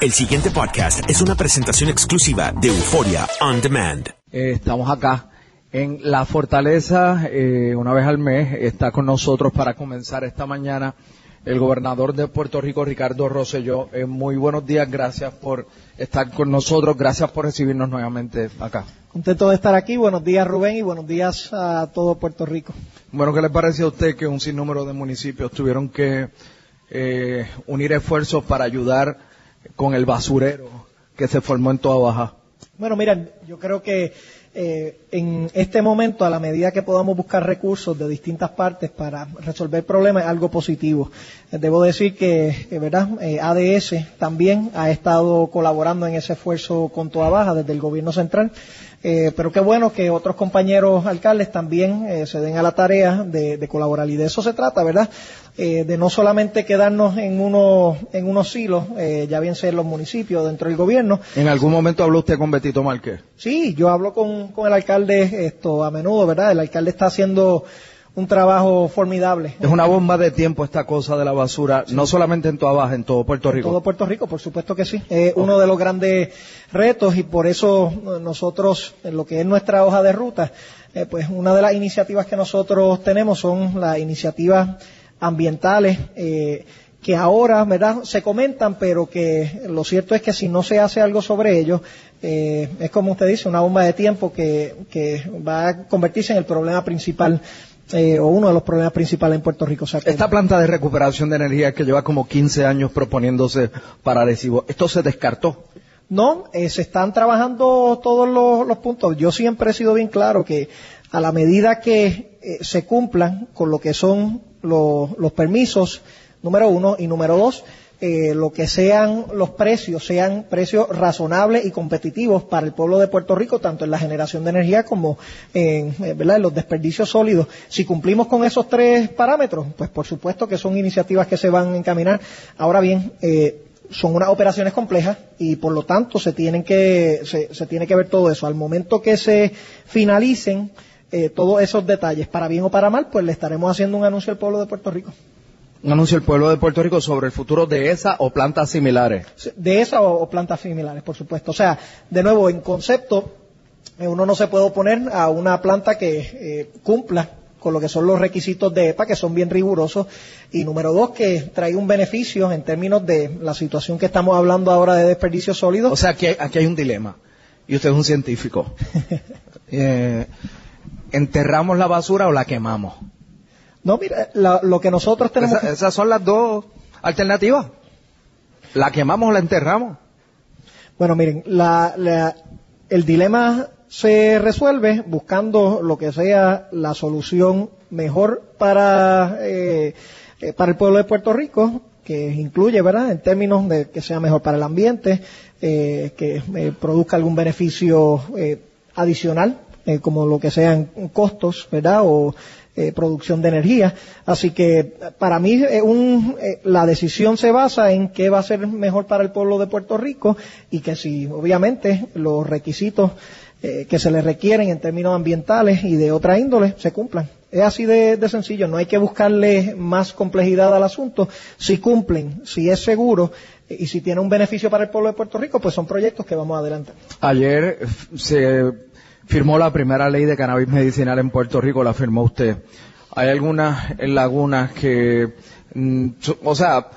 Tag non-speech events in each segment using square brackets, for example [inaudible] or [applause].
El siguiente podcast es una presentación exclusiva de Euforia On Demand. Eh, estamos acá en La Fortaleza, eh, una vez al mes. Está con nosotros para comenzar esta mañana el gobernador de Puerto Rico, Ricardo Rosselló. Eh, muy buenos días, gracias por estar con nosotros, gracias por recibirnos nuevamente acá. Contento de estar aquí. Buenos días, Rubén, y buenos días a todo Puerto Rico. Bueno, ¿qué le parece a usted que un sinnúmero de municipios tuvieron que eh, unir esfuerzos para ayudar con el basurero que se formó en toda Baja? Bueno, miren, yo creo que eh, en este momento, a la medida que podamos buscar recursos de distintas partes para resolver problemas, es algo positivo. Debo decir que, eh, ¿verdad? Eh, ADS también ha estado colaborando en ese esfuerzo con toda baja desde el gobierno central. Eh, pero qué bueno que otros compañeros alcaldes también eh, se den a la tarea de, de colaborar. Y de eso se trata, ¿verdad? Eh, de no solamente quedarnos en, uno, en unos hilos, eh, ya bien sea en los municipios, dentro del gobierno, ¿En algún momento habló usted con Betito Márquez? Sí, yo hablo con, con el alcalde esto a menudo, ¿verdad? El alcalde está haciendo un trabajo formidable. Es una bomba de tiempo esta cosa de la basura, no solamente en toda Baja, en todo Puerto En Rico. todo Puerto Rico, por supuesto que sí. Es uno de los grandes retos y por eso eh, nosotros, en lo que es nuestra hoja de ruta, eh, pues una de las iniciativas que nosotros tenemos son las iniciativas ambientales eh, que ahora, ¿verdad?, se comentan, pero que lo cierto es que si no se hace algo sobre ellos, eh, es como usted dice, una bomba de tiempo que, que va a convertirse en el problema principal eh, o uno de los problemas principales en Puerto Rico. O sea, que- Esta planta de recuperación de energía que lleva como 15 años proponiéndose para Arecibo, esto se descartó. No, eh, se están trabajando todos los, los puntos. Yo siempre he sido bien claro que a la medida que eh, se cumplan con lo que son los, los permisos, número uno, y número dos, eh, lo que sean los precios, sean precios razonables y competitivos para el pueblo de Puerto Rico, tanto en la generación de energía como en, eh, ¿verdad? en los desperdicios sólidos. Si cumplimos con esos tres parámetros, pues por supuesto que son iniciativas que se van a encaminar. Ahora bien, eh, son unas operaciones complejas y por lo tanto se tienen que se, tiene que ver todo eso al momento que se finalicen eh, todos esos detalles para bien o para mal pues le estaremos haciendo un anuncio al pueblo de Puerto Rico Un anuncio del pueblo de Puerto Rico sobre el futuro de esa o plantas similares. de esa o, o plantas similares por supuesto o sea de nuevo en concepto eh, uno no se puede oponer a una planta que eh, cumpla con lo que son los requisitos de EPA, que son bien rigurosos, y número dos, que trae un beneficio en términos de la situación que estamos hablando ahora de desperdicios sólidos. O sea, aquí hay, aquí hay un dilema. Y usted es un científico. [laughs] Eh, ¿Enterramos la basura o la quemamos? No, mira, la- lo que nosotros tenemos... Esa- esas son las dos alternativas. ¿La quemamos o la enterramos? Bueno, miren, la- la- el dilema se resuelve buscando lo que sea la solución mejor para, eh, eh, para el pueblo de Puerto Rico, que incluye, ¿verdad?, en términos de que sea mejor para el ambiente, eh, que eh, produzca algún beneficio eh, adicional, como lo que sean costos, ¿verdad?, o eh, producción de energía. Así que para mí eh, un, eh, la decisión se basa en qué va a ser mejor para el pueblo de Puerto Rico y que si obviamente los requisitos eh, que se le requieren en términos ambientales y de otra índole se cumplan. Es así de, de sencillo, no hay que buscarle más complejidad al asunto. Si cumplen, si es seguro eh, y si tiene un beneficio para el pueblo de Puerto Rico, pues son proyectos que vamos adelante. Ayer se firmó la primera ley de cannabis medicinal en Puerto Rico, la firmó usted. Hay algunas lagunas que, mm, o sea,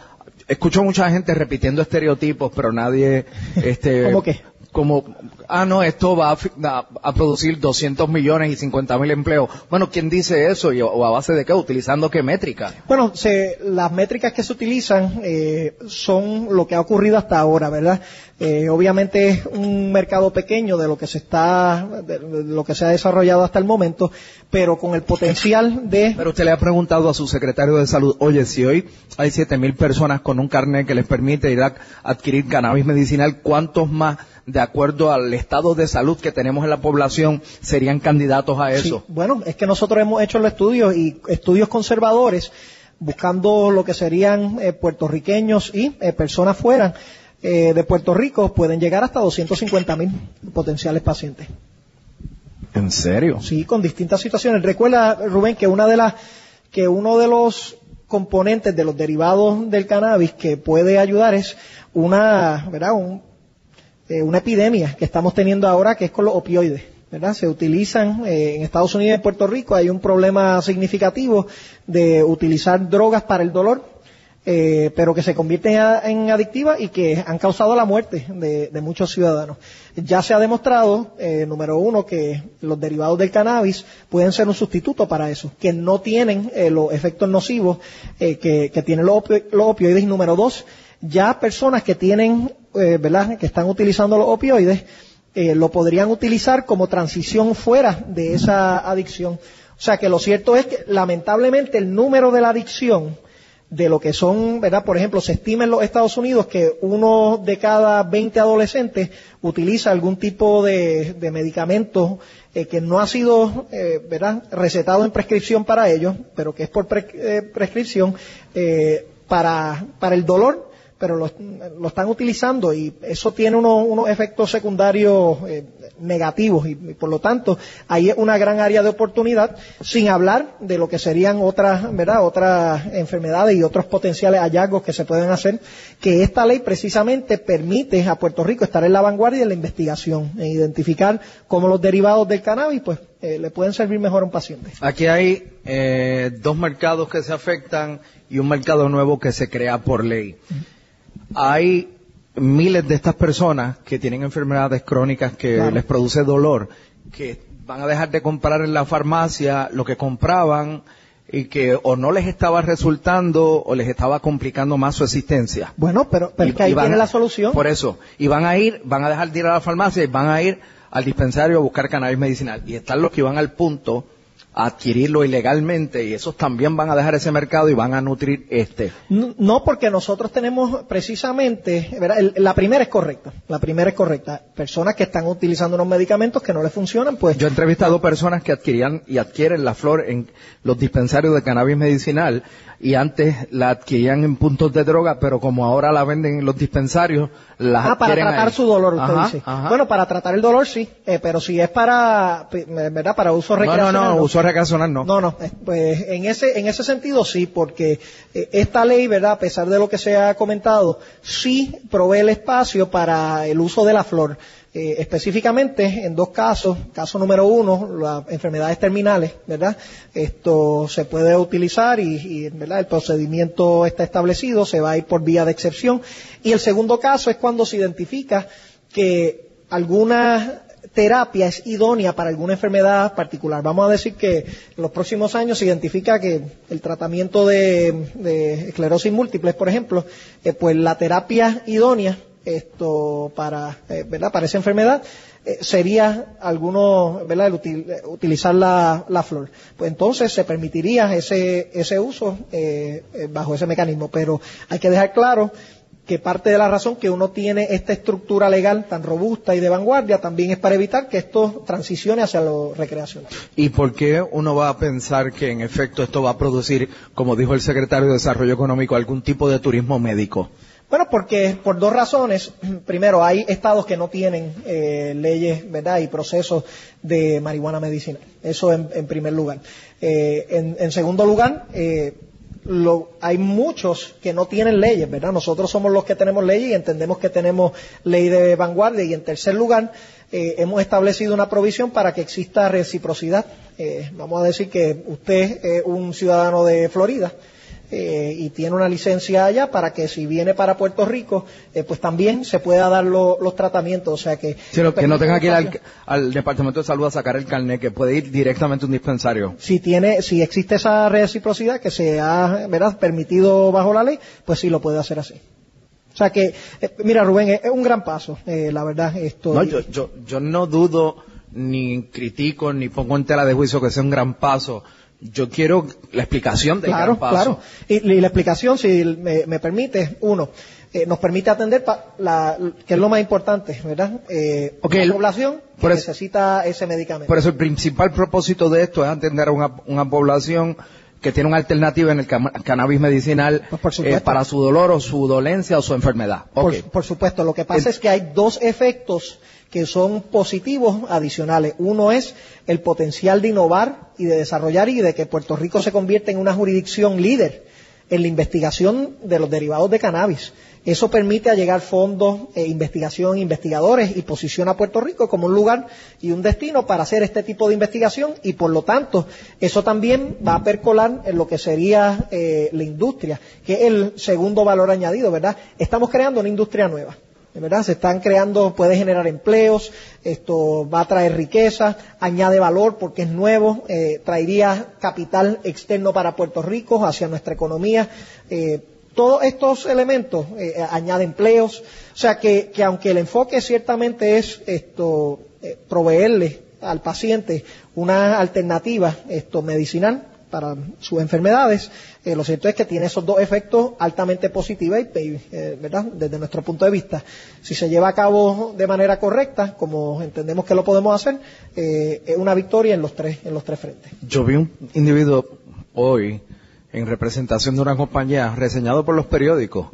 escucho mucha gente repitiendo estereotipos, pero nadie, este, [laughs] ¿Cómo qué? como, ah, no, esto va a, a, a producir 200 millones y 50 mil empleos. Bueno, ¿quién dice eso? ¿Y, ¿O a base de qué? ¿Utilizando qué métrica? Bueno, se, las métricas que se utilizan eh, son lo que ha ocurrido hasta ahora, ¿verdad? Eh, obviamente es un mercado pequeño de lo que se está, de lo que se ha desarrollado hasta el momento, pero con el potencial de... Pero usted le ha preguntado a su secretario de salud, oye, si hoy hay 7 mil personas con un carnet que les permite ir a adquirir cannabis medicinal, ¿cuántos más de acuerdo al estado de salud que tenemos en la población, serían candidatos a eso. Sí, bueno, es que nosotros hemos hecho los estudios y estudios conservadores buscando lo que serían eh, puertorriqueños y eh, personas fuera eh, de Puerto Rico pueden llegar hasta 250 mil potenciales pacientes. ¿En serio? Sí, con distintas situaciones. Recuerda, Rubén, que una de las que uno de los componentes de los derivados del cannabis que puede ayudar es una, ¿verdad? Un, eh, una epidemia que estamos teniendo ahora que es con los opioides. ¿verdad? Se utilizan eh, en Estados Unidos y en Puerto Rico hay un problema significativo de utilizar drogas para el dolor, eh, pero que se convierten en adictivas y que han causado la muerte de, muchos ciudadanos. Ya se ha demostrado, eh, número uno, que los derivados del cannabis pueden ser un sustituto para eso, que no tienen eh, los efectos nocivos que, que, tienen los, los opioides. Número dos, ya personas que tienen, eh, ¿verdad?, que están utilizando los opioides, eh, lo podrían utilizar como transición fuera de esa adicción. O sea que lo cierto es que lamentablemente el número de la adicción de lo que son, ¿verdad? Por ejemplo, se estima en los Estados Unidos que uno de cada 20 adolescentes utiliza algún tipo de, de medicamento eh, que no ha sido, eh, ¿verdad? Recetado en prescripción para ellos, pero que es por pre eh, prescripción eh, para, para el dolor pero lo, están utilizando y eso tiene unos, unos efectos secundarios eh, negativos y, y, por lo tanto hay una gran área de oportunidad sin hablar de lo que serían otras, ¿verdad? otras enfermedades y otros potenciales hallazgos que se pueden hacer que esta ley precisamente permite a Puerto Rico estar en la vanguardia de la investigación e identificar cómo los derivados del cannabis pues eh, le pueden servir mejor a un paciente. Aquí hay eh, dos mercados que se afectan y un mercado nuevo que se crea por ley. Hay miles de estas personas que tienen enfermedades crónicas que claro. les produce dolor, que van a dejar de comprar en la farmacia lo que compraban y que o no les estaba resultando o les estaba complicando más su existencia. Bueno, pero, pero y, que ahí tiene la solución. Por eso. Y van a ir, van a dejar de ir a la farmacia y van a ir al dispensario a buscar cannabis medicinal. Y están los que van al punto adquirirlo ilegalmente y esos también van a dejar ese mercado y van a nutrir este. No, porque nosotros tenemos precisamente, ¿verdad? la primera es correcta, la primera es correcta. Personas que están utilizando unos medicamentos que no les funcionan, pues. Yo he entrevistado personas que adquirían y adquieren la flor en los dispensarios de cannabis medicinal y antes la adquirían en puntos de droga, pero como ahora la venden en los dispensarios, la Ah, para tratar ahí. su dolor, usted Ajá, dice. ajá. Bueno, para tratar el dolor sí, eh, pero si es para, ¿verdad? Para uso No, no, recreacional. no, uso no. No, no, eh, pues en ese, en ese sentido sí, porque eh, esta ley, ¿verdad? A pesar de lo que se ha comentado, sí provee el espacio para el uso de la flor. Eh, específicamente en dos casos. Caso número uno, las enfermedades terminales, ¿verdad? Esto se puede utilizar y, y, ¿verdad? El procedimiento está establecido, se va a ir por vía de excepción. Y el segundo caso es cuando se identifica que alguna terapia es idónea para alguna enfermedad particular. Vamos a decir que en los próximos años se identifica que el tratamiento de, esclerosis múltiple, por ejemplo, eh, pues la terapia idónea esto para, eh, ¿verdad? para esa enfermedad eh, sería alguno, ¿verdad? El util, utilizar la, la, flor. Pues entonces se permitiría ese, ese uso eh, bajo ese mecanismo. Pero hay que dejar claro que parte de la razón que uno tiene esta estructura legal tan robusta y de vanguardia también es para evitar que esto transicione hacia lo recreacional. ¿Y por qué uno va a pensar que en efecto esto va a producir, como dijo el secretario de Desarrollo Económico, algún tipo de turismo médico? Bueno, porque por dos razones. [clears throat] Primero, hay estados que no tienen eh, leyes, ¿verdad? Y procesos de marihuana medicinal. Eso en, en primer lugar. Eh, en, en, segundo lugar, eh, lo, hay muchos que no tienen leyes, ¿verdad? Nosotros somos los que tenemos leyes y entendemos que tenemos ley de vanguardia. Y en tercer lugar, eh, hemos establecido una provisión para que exista reciprocidad. Eh, vamos a decir que usted es un ciudadano de Florida eh, y tiene una licencia allá para que si viene para Puerto Rico, eh, pues también se pueda dar lo- los tratamientos. O sea que. Sí, lo- que no tenga que ir al, Departamento de Salud a sacar el carnet, que puede ir directamente a un dispensario. Si tiene, si existe esa reciprocidad que se ha, ¿verdad? permitido bajo la ley, pues sí lo puede hacer así. O sea que, eh, mira Rubén, es, es un gran paso, eh, la verdad, esto. No, yo, yo, yo no dudo, ni critico, ni pongo en tela de juicio que sea un gran paso. Yo quiero la explicación del Claro, gran paso. claro. Y, y la explicación, si me, me permite, uno, eh, nos permite atender, pa- la, que es lo más importante, ¿verdad? Eh, la población que eso- necesita ese medicamento. Por eso el principal propósito de esto es atender a una, una población que tiene una alternativa en el cannabis medicinal Pues eh, para su dolor o su dolencia o su enfermedad. Por supuesto, lo que pasa es que hay dos efectos que son positivos adicionales. Uno es el potencial de innovar y de desarrollar y de que Puerto Rico se convierta en una jurisdicción líder en la investigación de los derivados de cannabis. Eso permite allegar fondos, eh, investigación, investigadores y posiciona a Puerto Rico como un lugar y un destino para hacer este tipo de investigación y por lo tanto eso también va a percolar en lo que sería eh, la industria, que es el segundo valor añadido, ¿verdad? Estamos creando una industria nueva. ¿Verdad? Se están creando, puede generar empleos, esto va a traer riqueza, añade valor porque es nuevo, eh, traería capital externo para Puerto Rico, hacia nuestra economía. eh, todos estos elementos eh, añaden empleos, o sea que, que aunque el enfoque ciertamente es esto proveerle al paciente una alternativa esto medicinal para sus enfermedades, eh, lo cierto es que tiene esos dos efectos altamente positivos eh, ¿verdad? Desde nuestro punto de vista, si se lleva a cabo de manera correcta, como entendemos que lo podemos hacer, eh, es una victoria en los tres, en los tres frentes. Yo vi un individuo hoy en representación de una compañía reseñado por los periódicos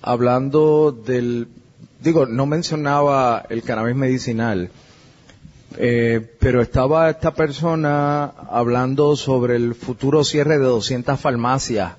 hablando del digo no mencionaba el cannabis medicinal eh, pero estaba esta persona hablando sobre el futuro cierre de 200 farmacias.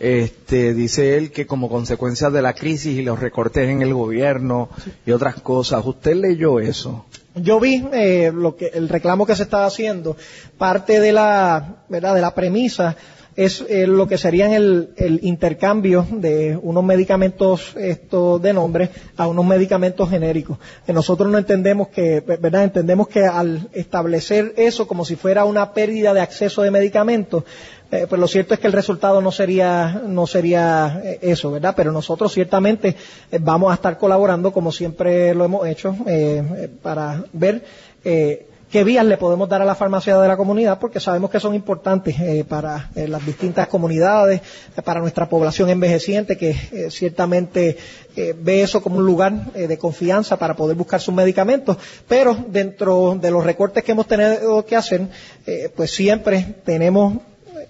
Este dice él que como consecuencia de la crisis y los recortes en el gobierno y otras cosas usted leyó eso Yo vi eh, lo que el reclamo que se estaba haciendo, parte de la verdad de la premisa es eh, lo que serían el, el intercambio de unos medicamentos esto de nombre a unos medicamentos genéricos. Eh, nosotros no entendemos que, verdad, entendemos que al establecer eso como si fuera una pérdida de acceso de medicamentos, eh, pues lo cierto es que el resultado no sería no sería eso, ¿verdad? Pero nosotros ciertamente vamos a estar colaborando como siempre lo hemos hecho eh, para ver eh, qué vías le podemos dar a la farmacia de la comunidad porque sabemos que son importantes eh, para eh, las distintas comunidades, eh, para nuestra población envejeciente que ciertamente ve eso como un lugar de confianza para poder buscar sus medicamentos, pero dentro de los recortes que hemos tenido que hacer, pues siempre tenemos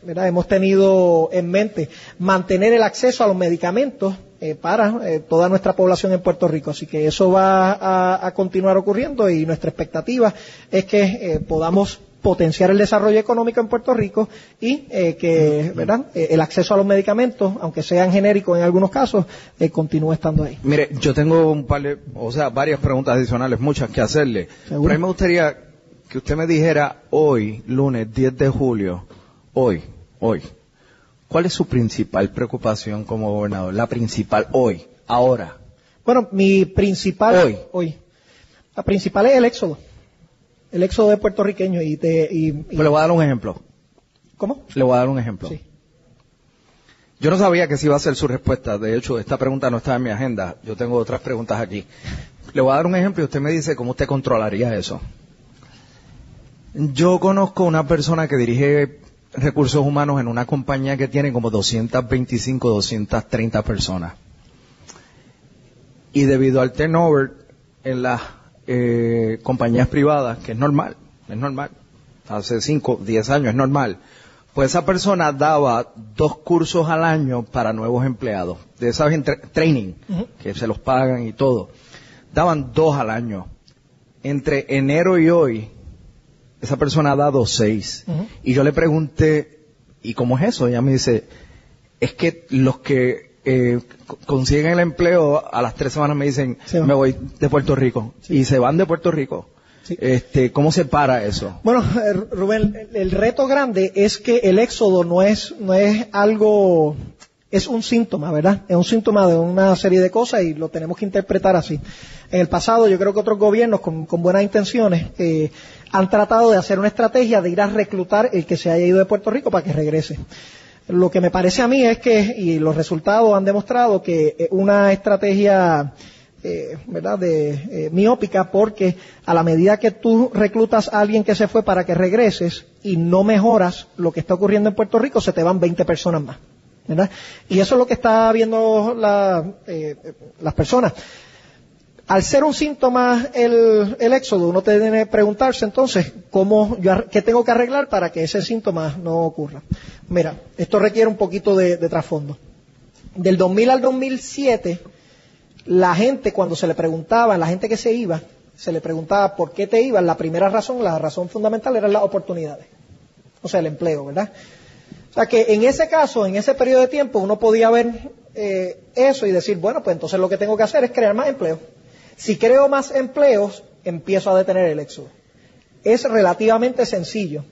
¿verdad? hemos tenido en mente mantener el acceso a los medicamentos eh, para eh, toda nuestra población en Puerto Rico. Así que eso va a, a continuar ocurriendo y nuestra expectativa es que eh, podamos potenciar el desarrollo económico en Puerto Rico y eh, que ¿verdad? El acceso a los medicamentos, aunque sean genéricos en algunos casos, continúe estando ahí. Mire, yo tengo un par de, o sea, varias preguntas adicionales, muchas que hacerle. ¿Seguro? Pero a mí me gustaría que usted me dijera hoy, lunes 10 de julio, hoy, hoy, ¿cuál es su principal preocupación como gobernador? La principal hoy, ahora. Bueno, mi principal Hoy. la principal es el éxodo, el éxodo de puertorriqueños y, te, y, y- Pues le voy a dar un ejemplo. ¿cómo? Le voy a dar un ejemplo. Sí. Yo no sabía que esa iba a ser su respuesta. De hecho, esta pregunta no está en mi agenda. Yo tengo otras preguntas aquí. Le voy a dar un ejemplo y usted me dice cómo usted controlaría eso. Yo conozco una persona que dirige recursos humanos en una compañía que tiene como 225, 230 personas. Y debido al turnover en las eh, compañías privadas, que es normal, es normal, hace 5, 10 años es normal, pues esa persona daba dos cursos al año para nuevos empleados, de esas training, que se los pagan y todo. Daban dos al año. Entre enero y hoy, esa persona ha dado seis. Y yo le pregunté, ¿y cómo es eso? Ella me dice, es que los que eh, co- consiguen el empleo a las tres semanas me dicen, Se me voy de Puerto Rico. Y se van de Puerto Rico. Este, ¿Cómo se para eso? Bueno, eh, Rubén, el, el reto grande es que el éxodo no es, no es algo, es un síntoma, ¿verdad? Es un síntoma de una serie de cosas y lo tenemos que interpretar así. En el pasado, yo creo que otros gobiernos con, buenas intenciones eh, han tratado de hacer una estrategia de ir a reclutar el que se haya ido de Puerto Rico para que regrese. Lo que me parece a mí es que, y los resultados han demostrado que eh, una estrategia eh, ¿verdad? De, eh, miópica porque a la medida que tú reclutas a alguien que se fue para que regreses y no mejoras lo que está ocurriendo en Puerto Rico, se te van 20 personas más. ¿Verdad? Y eso es lo que está viendo la, eh, las personas. Al ser un síntoma el, el éxodo, uno tiene que preguntarse entonces cómo yo, qué tengo que arreglar para que ese síntoma no ocurra. Mira, esto requiere un poquito de, de trasfondo. Del 2000 al 2007, la gente cuando se le preguntaba, la gente que se iba, se le preguntaba por qué te ibas, la primera razón, la razón fundamental eran las oportunidades. O sea, el empleo, ¿verdad? O sea que en ese caso, en ese periodo de tiempo, uno podía ver eh, eso y decir, bueno, pues entonces lo que tengo que hacer es crear más empleo. Si creo más empleos, empiezo a detener el éxodo. Es relativamente sencillo.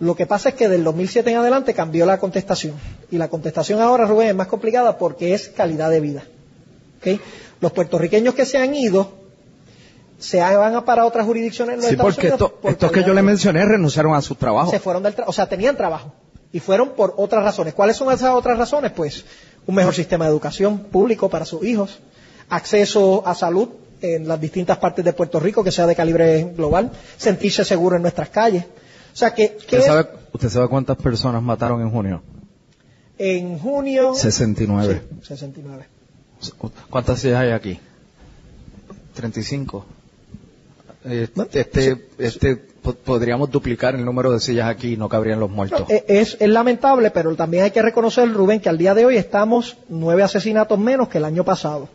Lo que pasa es que del 2007 en adelante cambió la contestación. Y la contestación ahora, Rubén, es más complicada porque es calidad de vida. ¿ok? Los puertorriqueños que se han ido se van a para otras jurisdicciones en los Sí, Estados porque Unidos esto- estos que yo le mencioné renunciaron a su trabajo. se fueron del trabajo, o sea, tenían trabajo y fueron por otras razones. ¿Cuáles son esas otras razones? Pues un mejor sistema de educación público para sus hijos, acceso a salud en las distintas partes de Puerto Rico que sea de calibre global, sentirse seguro en nuestras calles. O sea que, ¿Usted sabe, ¿Usted sabe cuántas personas mataron en junio? en junio 69. Sí, 69. ¿Cuántas hay aquí? 35. Eh, Bueno, Este, este, po- podríamos duplicar el número de sillas aquí y no cabrían los muertos. Eh, es, es lamentable, pero también hay que reconocer, Rubén, que al día de hoy estamos nueve asesinatos menos que el año pasado.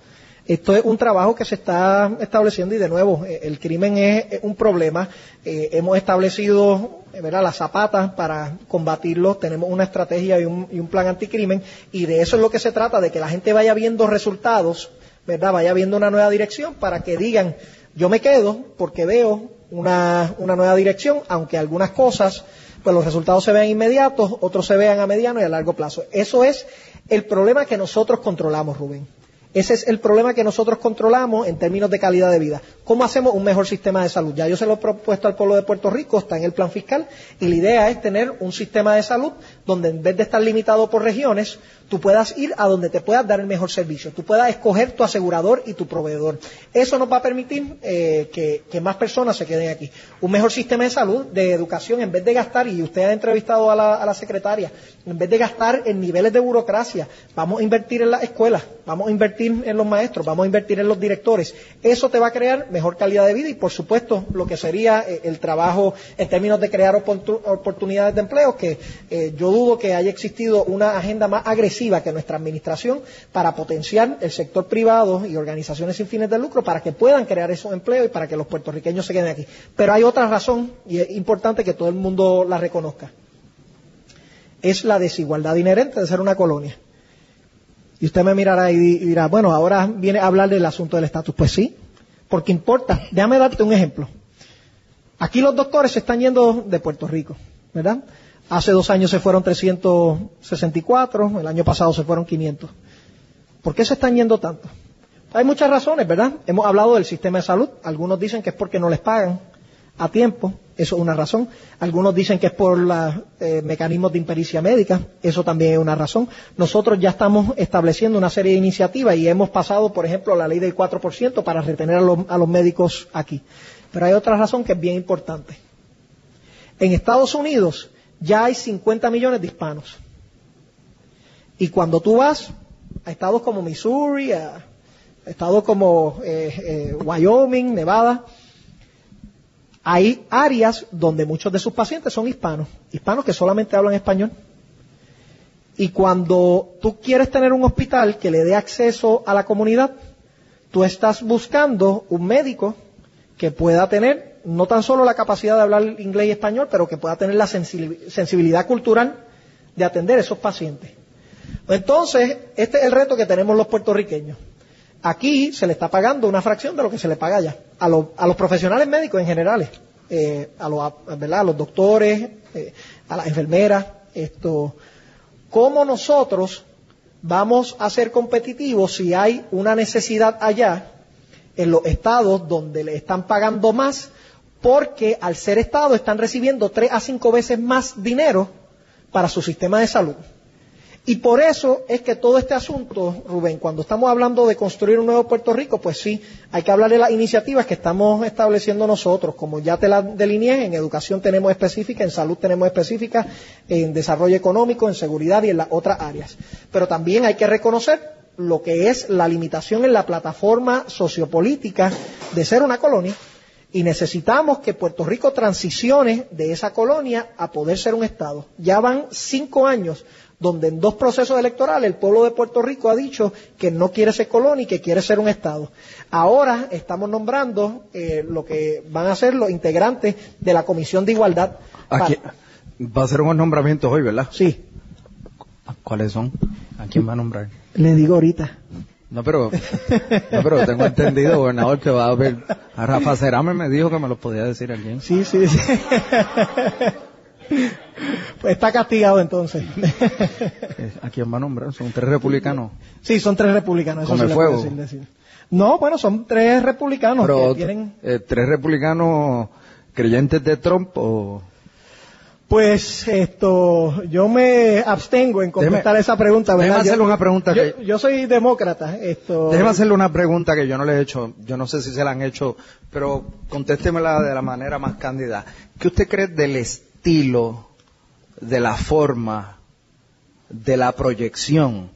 Esto es un trabajo que se está estableciendo y de nuevo, eh, el crimen es, un problema. Eh, hemos establecido ¿verdad? las zapatas para combatirlo, tenemos una estrategia y un, y un plan anticrimen y de eso es lo que se trata, de que la gente vaya viendo resultados, ¿verdad? vaya viendo una nueva dirección para que digan, yo me quedo porque veo una, una nueva dirección, aunque algunas cosas, pues los resultados se vean inmediatos, otros se vean a mediano y a largo plazo. Eso es el problema que nosotros controlamos, Rubén. Ese es el problema que nosotros controlamos en términos de calidad de vida. ¿Cómo hacemos un mejor sistema de salud? Ya yo se lo he propuesto al pueblo de Puerto Rico, está en el plan fiscal, y la idea es tener un sistema de salud donde en vez de estar limitado por regiones, tú puedas ir a donde te puedas dar el mejor servicio, tú puedas escoger tu asegurador y tu proveedor. Eso nos va a permitir eh, que, más personas se queden aquí. Un mejor sistema de salud, de educación, en vez de gastar, y usted ha entrevistado a la, a la secretaria, en vez de gastar en niveles de burocracia, vamos a invertir en las escuelas, vamos a invertir en los maestros, vamos a invertir en los directores. Eso te va a crear mejor calidad de vida y, por supuesto, lo que sería eh, el trabajo en términos de crear oportu- oportunidades de empleo, que eh, yo dudo que haya existido una agenda más agresiva que nuestra administración para potenciar el sector privado y organizaciones sin fines de lucro para que puedan crear esos empleos y para que los puertorriqueños se queden aquí. Pero hay otra razón y es importante que todo el mundo la reconozca. Es la desigualdad inherente de ser una colonia. Y usted me mirará y di- y dirá, bueno, ahora viene a hablar del asunto del estatus. Pues sí, porque importa. Déjame darte un ejemplo. Aquí los doctores se están yendo de Puerto Rico, ¿verdad? Hace dos años se fueron 364, el año pasado se fueron 500. ¿Por qué se están yendo tanto? Hay muchas razones, ¿verdad? Hemos hablado del sistema de salud. Algunos dicen que es porque no les pagan a tiempo. Eso es una razón. Algunos dicen que es por los mecanismos de impericia médica. Eso también es una razón. Nosotros ya estamos estableciendo una serie de iniciativas y hemos pasado, por ejemplo, la ley del 4% para retener a los, a los médicos aquí. Pero hay otra razón que es bien importante. En Estados Unidos ya hay 50 millones de hispanos. Y cuando tú vas a estados como Missouri, a estados como eh, eh, Wyoming, Nevada, hay áreas donde muchos de sus pacientes son hispanos, hispanos que solamente hablan español. Y cuando tú quieres tener un hospital que le dé acceso a la comunidad, tú estás buscando un médico que pueda tener no tan solo la capacidad de hablar inglés y español, pero que pueda tener la sensibilidad cultural de atender esos pacientes. Entonces, este es el reto que tenemos los puertorriqueños. Aquí se le está pagando una fracción de lo que se le paga allá. A, los- a los profesionales médicos en general, eh, a, los, a los doctores, eh, a las enfermeras, esto, ¿cómo nosotros vamos a ser competitivos si hay una necesidad allá en los estados donde le están pagando más porque al ser estado están recibiendo tres a cinco veces más dinero para su sistema de salud? Y por eso es que todo este asunto, Rubén, cuando estamos hablando de construir un nuevo Puerto Rico, pues sí, hay que hablar de las iniciativas que estamos estableciendo nosotros. Como ya te las delineé, en educación tenemos específica, en salud tenemos específica, en desarrollo económico, en seguridad y en las otras áreas. Pero también hay que reconocer lo que es la limitación en la plataforma sociopolítica de ser una colonia y necesitamos que Puerto Rico transicione de esa colonia a poder ser un Estado. Ya van cinco años donde en dos procesos electorales el pueblo de Puerto Rico ha dicho que no quiere ser colonia y que quiere ser un Estado. Ahora estamos nombrando eh, lo que van a ser los integrantes de la Comisión de Igualdad. Aquí, va a ser unos nombramientos hoy, ¿verdad? Sí, ¿Cuáles son? ¿A quién va a nombrar? le digo ahorita. No, pero, no, pero tengo entendido, gobernador, que va a haber... A Rafa Cerame me dijo que me lo podía decir alguien. Sí, sí, sí. pues está castigado entonces. Eh, ¿A quién va a nombrar? Son tres republicanos. sí, son tres republicanos. Eso Come sí fuego. decir, decir. No, bueno, son tres republicanos Pero, que tienen... eh, tres republicanos creyentes de Trump o... Pues esto, yo me abstengo en contestar Déjeme- esa pregunta, ¿verdad? déjeme hacerle una pregunta Yo, que- yo soy demócrata, esto. Déjeme hacerle una pregunta que yo no le he hecho, yo no sé si se la han hecho, pero contéstemela de la manera más cándida. ¿Qué usted cree del estilo, de la forma, de la proyección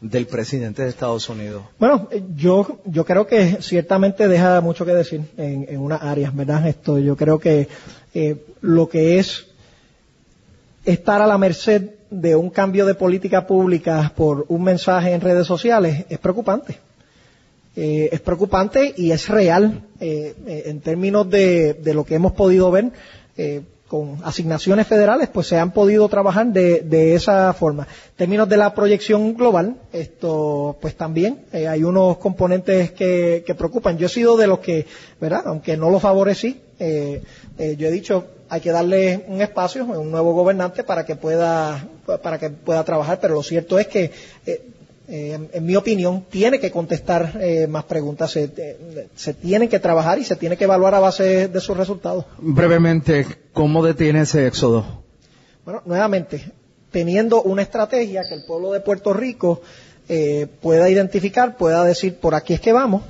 del presidente de Estados Unidos? Bueno, yo, yo creo que ciertamente deja mucho que decir en, en unas áreas, ¿verdad? Esto, yo creo que eh, lo que es estar a la merced de un cambio de política pública por un mensaje en redes sociales es preocupante. Eh, es preocupante y es real eh, eh, en términos de, lo que hemos podido ver. con asignaciones federales, pues se han podido trabajar de, de esa forma. En términos de la proyección global, esto, pues también hay unos componentes que, que preocupan. Yo he sido de los que, ¿verdad? Aunque no lo favorecí, yo he dicho, hay que darle un espacio, un nuevo gobernante para que pueda, para que pueda trabajar, pero lo cierto es que, eh, eh, en, mi opinión, tiene que contestar eh, más preguntas, se, eh, se tiene que trabajar y se tiene que evaluar a base de sus resultados. Brevemente, ¿cómo detiene ese éxodo? Bueno, nuevamente, teniendo una estrategia que el pueblo de Puerto Rico eh, pueda identificar, pueda decir por aquí es que vamos,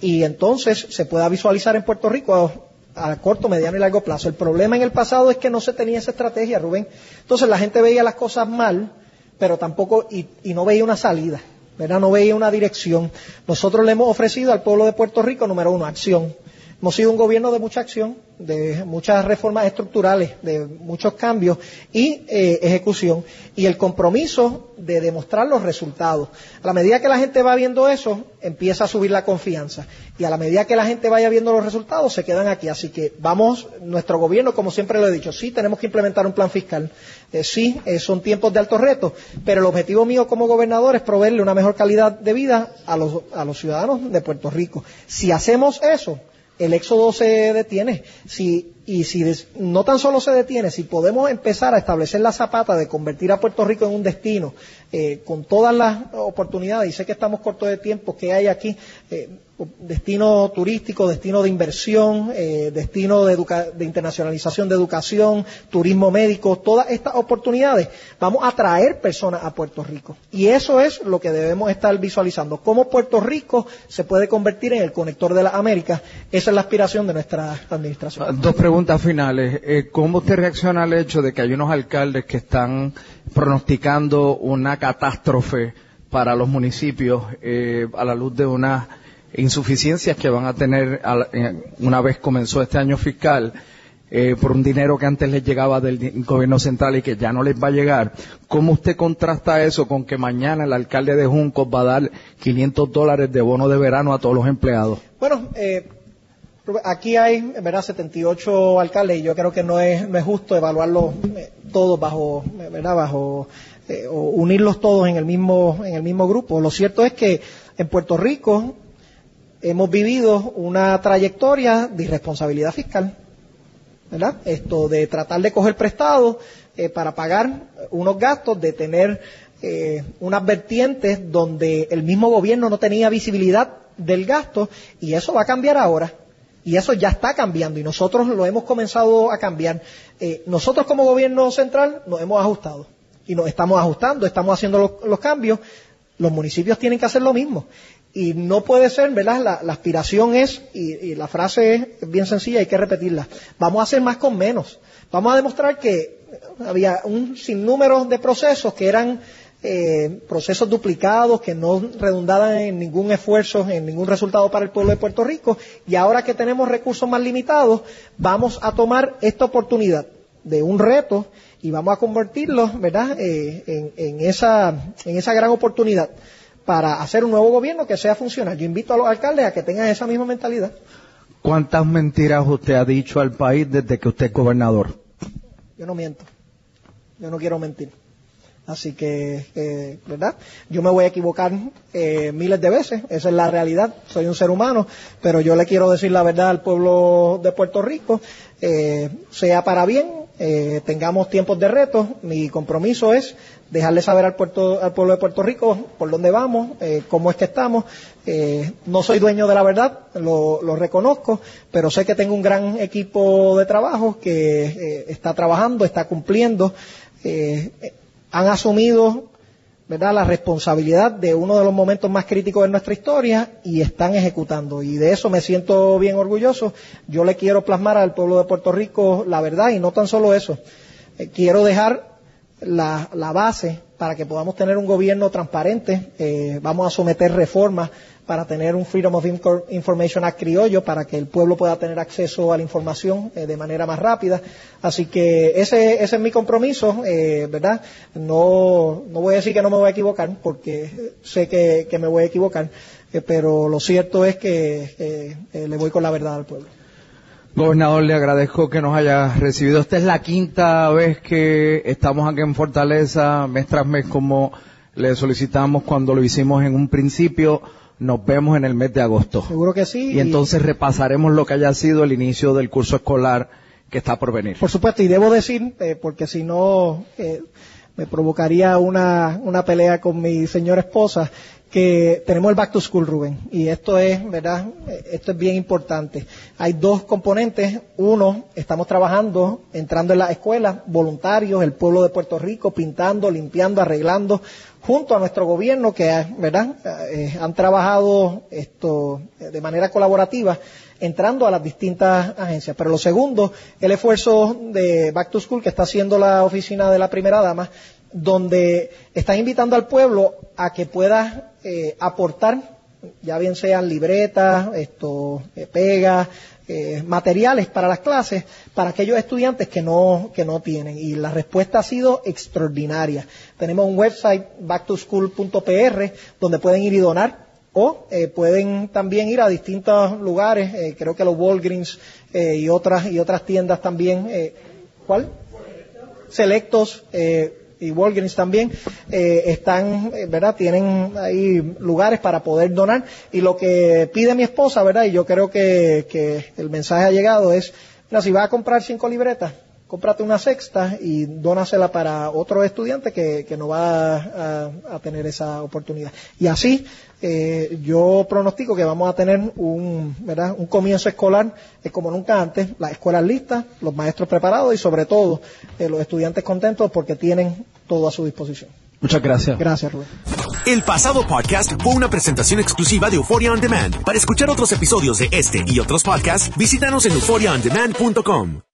y entonces se pueda visualizar en Puerto Rico a, corto, mediano y largo plazo. El problema en el pasado es que no se tenía esa estrategia, Rubén. Entonces la gente veía las cosas mal, pero tampoco, y no veía una salida, ¿verdad? No veía una dirección. Nosotros le hemos ofrecido al pueblo de Puerto Rico, número uno, acción. Hemos sido un gobierno de mucha acción, de muchas reformas estructurales, de muchos cambios y eh, ejecución. Y el compromiso de demostrar los resultados. A la medida que la gente va viendo eso, empieza a subir la confianza. Y a la medida que la gente vaya viendo los resultados, se quedan aquí. Así que vamos, nuestro gobierno, como siempre lo he dicho, sí tenemos que implementar un plan fiscal. Eh, sí, eh, son tiempos de alto reto, pero el objetivo mío como gobernador es proveerle una mejor calidad de vida a los, a los ciudadanos de Puerto Rico. Si hacemos eso, el éxodo se detiene. Si, y si des- no tan solo se detiene, si podemos empezar a establecer la zapata de convertir a Puerto Rico en un destino eh, con todas las oportunidades, y sé que estamos cortos de tiempo que hay aquí, eh, destino turístico, destino de inversión, eh, destino de, de internacionalización de educación, turismo médico, todas estas oportunidades, vamos a traer personas a Puerto Rico. Y eso es lo que debemos estar visualizando, cómo Puerto Rico se puede convertir en el conector de las Américas. Esa es la aspiración de nuestra administración. Dos preguntas finales. Eh, ¿Cómo usted reacciona al hecho de que hay unos alcaldes que están pronosticando una catástrofe para los municipios eh, a la luz de unas insuficiencias que van a tener eh, una vez comenzó este año fiscal? eh, por un dinero que antes les llegaba del gobierno central y que ya no les va a llegar. ¿Cómo usted contrasta eso con que mañana el alcalde de Juncos va a dar 500 dólares de bono de verano a todos los empleados? Bueno, eh, aquí hay, verdad, 78 alcaldes y yo creo que no es, no es justo evaluarlos eh, todos bajo, ¿verdad? Bajo, eh, o unirlos todos en el mismo, en el mismo grupo. Lo cierto es que en Puerto Rico hemos vivido una trayectoria de irresponsabilidad fiscal, ¿verdad? Esto de tratar de coger prestado eh, para pagar unos gastos, de tener eh, unas vertientes donde el mismo gobierno no tenía visibilidad del gasto y eso va a cambiar ahora. Y eso ya está cambiando y nosotros lo hemos comenzado a cambiar. Eh, nosotros como gobierno central nos hemos ajustado y nos estamos ajustando, estamos haciendo los, los cambios. Los municipios tienen que hacer lo mismo. Y no puede ser, ¿verdad? La, la aspiración es, y, la frase es bien sencilla, hay que repetirla. Vamos a hacer más con menos. Vamos a demostrar que había un sinnúmero de procesos que eran eh, procesos duplicados que no redundaban en ningún esfuerzo, en ningún resultado para el pueblo de Puerto Rico. Y ahora que tenemos recursos más limitados, vamos a tomar esta oportunidad de un reto y vamos a convertirlo, ¿verdad?, eh, en, en, esa, en esa gran oportunidad para hacer un nuevo gobierno que sea funcional. Yo invito a los alcaldes a que tengan esa misma mentalidad. ¿Cuántas mentiras usted ha dicho al país desde que usted es gobernador? Yo no miento. Yo no quiero mentir. Así que, eh, ¿verdad? Yo me voy a equivocar eh, miles de veces, esa es la realidad, soy un ser humano, pero yo le quiero decir la verdad al pueblo de Puerto Rico, eh, sea para bien, eh, tengamos tiempos de retos, mi compromiso es dejarle saber al, puerto, al pueblo de Puerto Rico por dónde vamos, eh, cómo es que estamos. Eh, no soy dueño de la verdad, lo, lo, reconozco, pero sé que tengo un gran equipo de trabajo que eh, está trabajando, está cumpliendo. han asumido ¿verdad? la responsabilidad de uno de los momentos más críticos de nuestra historia y están ejecutando. Y de eso me siento bien orgulloso. Yo le quiero plasmar al pueblo de Puerto Rico la verdad y no tan solo eso. quiero dejar la, la, base para que podamos tener un gobierno transparente. Eh, vamos a someter reformas para tener un Freedom of Information Act criollo para que el pueblo pueda tener acceso a la información eh, de manera más rápida. Así que ese, ese es mi compromiso, eh, ¿verdad? No, no voy a decir que no me voy a equivocar porque sé que, que me voy a equivocar, eh, pero lo cierto es que eh, le voy con la verdad al pueblo. Gobernador, le agradezco que nos haya recibido. Esta es la quinta vez que estamos aquí en Fortaleza, mes tras mes, como le solicitamos cuando lo hicimos en un principio. Nos vemos en el mes de agosto. Seguro que sí. Y entonces repasaremos lo que haya sido el inicio del curso escolar que está por venir. Por supuesto, y debo decir, eh, porque si no eh, me provocaría una, una pelea con mi señora esposa, que tenemos el Back to School, Rubén, y esto es, ¿verdad? Esto es bien importante. Hay dos componentes. Uno, estamos trabajando, entrando en las escuelas, voluntarios, el pueblo de Puerto Rico, pintando, limpiando, arreglando, junto a nuestro gobierno, que, ¿verdad? Eh, han trabajado esto de manera colaborativa, entrando a las distintas agencias. Pero lo segundo, el esfuerzo de Back to School que está haciendo la oficina de la primera dama, donde están invitando al pueblo a que pueda eh, aportar, ya bien sean libretas, esto, eh, pegas, eh, materiales para las clases, para aquellos estudiantes que no, que no tienen. Y la respuesta ha sido extraordinaria. Tenemos un website, backtoschool.pr, donde pueden ir y donar o eh, pueden también ir a distintos lugares, eh, creo que los Walgreens eh, y otras y otras tiendas también. ¿Cuál? Selectos y Walgreens también están, ¿verdad? Tienen ahí lugares para poder donar y lo que pide mi esposa, ¿verdad? Y yo creo que, que el mensaje ha llegado es, mira, si vas a comprar cinco libretas, cómprate una sexta y dónasela para otro estudiante que, que no va a, a, tener esa oportunidad. Y así eh, yo pronostico que vamos a tener un, ¿verdad? un comienzo escolar eh, como nunca antes, las escuelas listas, los maestros preparados y sobre todo eh, los estudiantes contentos porque tienen todo a su disposición. Muchas gracias. Gracias, Rubén. El pasado podcast fue una presentación exclusiva de Euphoria On Demand. Para escuchar otros episodios de este y otros podcasts, visítanos en euphoriaondemand.com.